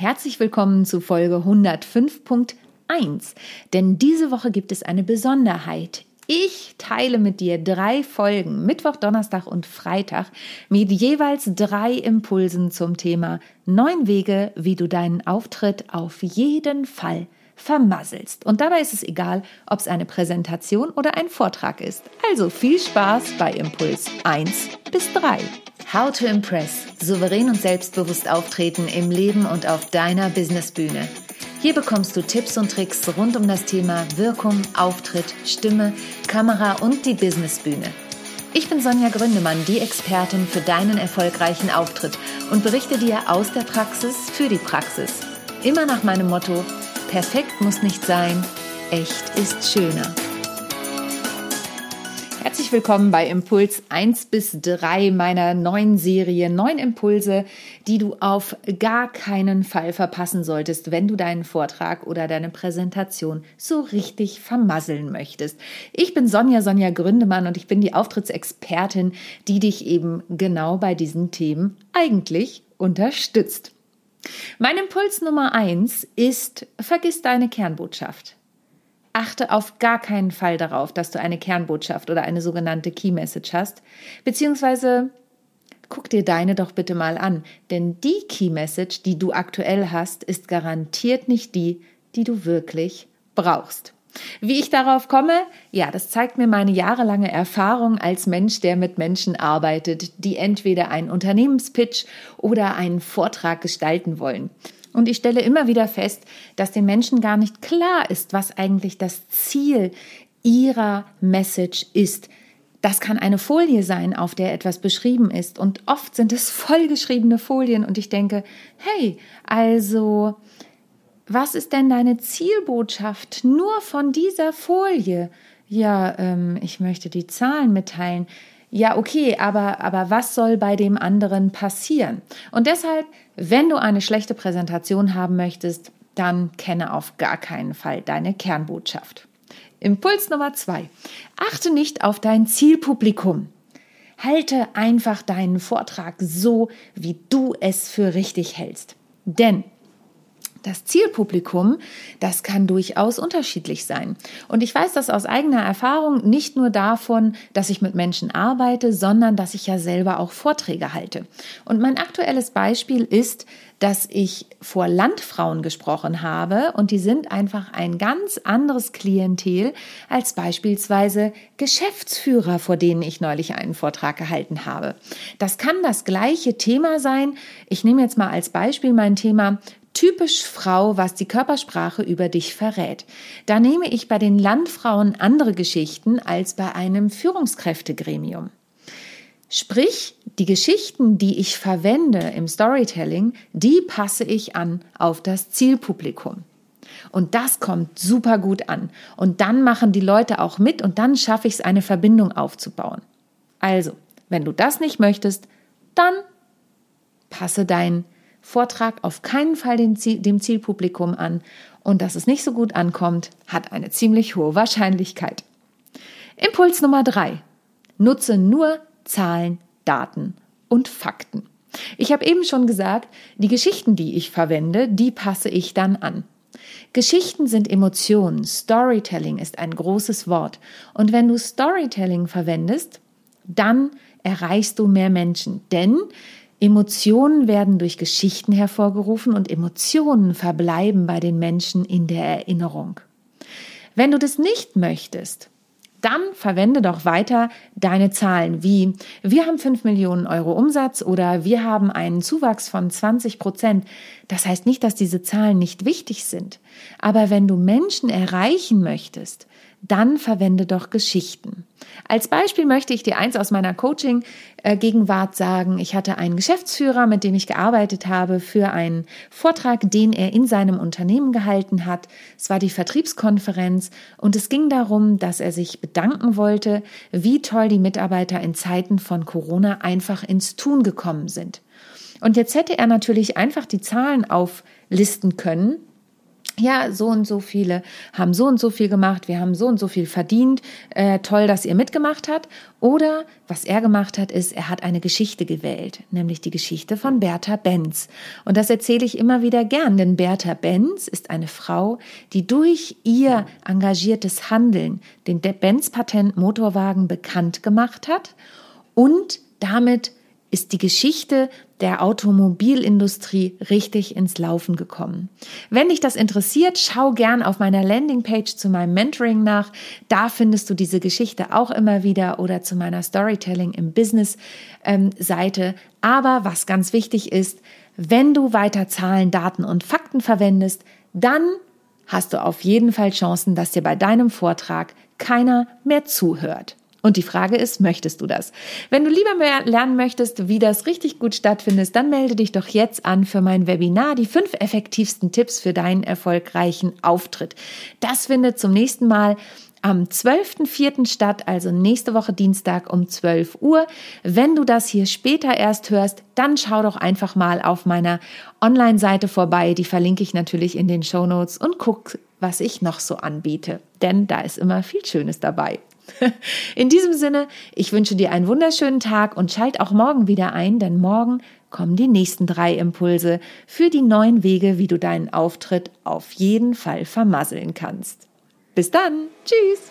Herzlich willkommen zu Folge 105.1. Denn diese Woche gibt es eine Besonderheit. Ich teile mit dir drei Folgen, Mittwoch, Donnerstag und Freitag, mit jeweils drei Impulsen zum Thema neun Wege, wie du deinen Auftritt auf jeden Fall vermasselst. Und dabei ist es egal, ob es eine Präsentation oder ein Vortrag ist. Also viel Spaß bei Impuls 1 bis 3. How to Impress. Souverän und selbstbewusst auftreten im Leben und auf deiner Businessbühne. Hier bekommst du Tipps und Tricks rund um das Thema Wirkung, Auftritt, Stimme, Kamera und die Businessbühne. Ich bin Sonja Gründemann, die Expertin für deinen erfolgreichen Auftritt und berichte dir aus der Praxis für die Praxis. Immer nach meinem Motto, perfekt muss nicht sein, echt ist schöner. Herzlich willkommen bei Impuls 1 bis 3 meiner neuen Serie. Neun Impulse, die du auf gar keinen Fall verpassen solltest, wenn du deinen Vortrag oder deine Präsentation so richtig vermasseln möchtest. Ich bin Sonja, Sonja Gründemann und ich bin die Auftrittsexpertin, die dich eben genau bei diesen Themen eigentlich unterstützt. Mein Impuls Nummer 1 ist, vergiss deine Kernbotschaft. Achte auf gar keinen Fall darauf, dass du eine Kernbotschaft oder eine sogenannte Key Message hast, beziehungsweise guck dir deine doch bitte mal an, denn die Key Message, die du aktuell hast, ist garantiert nicht die, die du wirklich brauchst. Wie ich darauf komme? Ja, das zeigt mir meine jahrelange Erfahrung als Mensch, der mit Menschen arbeitet, die entweder einen Unternehmenspitch oder einen Vortrag gestalten wollen. Und ich stelle immer wieder fest, dass den Menschen gar nicht klar ist, was eigentlich das Ziel ihrer Message ist. Das kann eine Folie sein, auf der etwas beschrieben ist. Und oft sind es vollgeschriebene Folien. Und ich denke, hey, also, was ist denn deine Zielbotschaft nur von dieser Folie? Ja, ähm, ich möchte die Zahlen mitteilen. Ja, okay, aber, aber was soll bei dem anderen passieren? Und deshalb, wenn du eine schlechte Präsentation haben möchtest, dann kenne auf gar keinen Fall deine Kernbotschaft. Impuls Nummer zwei. Achte nicht auf dein Zielpublikum. Halte einfach deinen Vortrag so, wie du es für richtig hältst. Denn das Zielpublikum, das kann durchaus unterschiedlich sein. Und ich weiß das aus eigener Erfahrung nicht nur davon, dass ich mit Menschen arbeite, sondern dass ich ja selber auch Vorträge halte. Und mein aktuelles Beispiel ist, dass ich vor Landfrauen gesprochen habe und die sind einfach ein ganz anderes Klientel als beispielsweise Geschäftsführer, vor denen ich neulich einen Vortrag gehalten habe. Das kann das gleiche Thema sein. Ich nehme jetzt mal als Beispiel mein Thema typisch Frau, was die Körpersprache über dich verrät. Da nehme ich bei den Landfrauen andere Geschichten als bei einem Führungskräftegremium. Sprich, die Geschichten, die ich verwende im Storytelling, die passe ich an auf das Zielpublikum. Und das kommt super gut an. Und dann machen die Leute auch mit und dann schaffe ich es, eine Verbindung aufzubauen. Also, wenn du das nicht möchtest, dann passe dein Vortrag auf keinen Fall dem, Ziel, dem Zielpublikum an und dass es nicht so gut ankommt, hat eine ziemlich hohe Wahrscheinlichkeit. Impuls Nummer drei. Nutze nur Zahlen, Daten und Fakten. Ich habe eben schon gesagt, die Geschichten, die ich verwende, die passe ich dann an. Geschichten sind Emotionen. Storytelling ist ein großes Wort. Und wenn du Storytelling verwendest, dann erreichst du mehr Menschen. Denn Emotionen werden durch Geschichten hervorgerufen und Emotionen verbleiben bei den Menschen in der Erinnerung. Wenn du das nicht möchtest, dann verwende doch weiter deine Zahlen wie wir haben 5 Millionen Euro Umsatz oder wir haben einen Zuwachs von 20 Prozent. Das heißt nicht, dass diese Zahlen nicht wichtig sind. Aber wenn du Menschen erreichen möchtest, dann verwende doch Geschichten. Als Beispiel möchte ich dir eins aus meiner Coaching-Gegenwart sagen. Ich hatte einen Geschäftsführer, mit dem ich gearbeitet habe, für einen Vortrag, den er in seinem Unternehmen gehalten hat. Es war die Vertriebskonferenz und es ging darum, dass er sich bedanken wollte, wie toll die Mitarbeiter in Zeiten von Corona einfach ins Tun gekommen sind. Und jetzt hätte er natürlich einfach die Zahlen auflisten können, ja, so und so viele haben so und so viel gemacht, wir haben so und so viel verdient, äh, toll, dass ihr mitgemacht habt. Oder was er gemacht hat, ist, er hat eine Geschichte gewählt, nämlich die Geschichte von Bertha Benz. Und das erzähle ich immer wieder gern, denn Bertha Benz ist eine Frau, die durch ihr engagiertes Handeln den Benz-Patent Motorwagen bekannt gemacht hat und damit ist die Geschichte der Automobilindustrie richtig ins Laufen gekommen. Wenn dich das interessiert, schau gern auf meiner Landingpage zu meinem Mentoring nach. Da findest du diese Geschichte auch immer wieder oder zu meiner Storytelling im Business ähm, Seite. Aber was ganz wichtig ist, wenn du weiter Zahlen, Daten und Fakten verwendest, dann hast du auf jeden Fall Chancen, dass dir bei deinem Vortrag keiner mehr zuhört. Und die Frage ist, möchtest du das? Wenn du lieber mehr lernen möchtest, wie das richtig gut stattfindet, dann melde dich doch jetzt an für mein Webinar, die fünf effektivsten Tipps für deinen erfolgreichen Auftritt. Das findet zum nächsten Mal am 12.04. statt, also nächste Woche Dienstag um 12 Uhr. Wenn du das hier später erst hörst, dann schau doch einfach mal auf meiner Online-Seite vorbei. Die verlinke ich natürlich in den Show Notes und guck, was ich noch so anbiete. Denn da ist immer viel Schönes dabei. In diesem Sinne, ich wünsche dir einen wunderschönen Tag und schalt auch morgen wieder ein, denn morgen kommen die nächsten drei Impulse für die neuen Wege, wie du deinen Auftritt auf jeden Fall vermasseln kannst. Bis dann. Tschüss.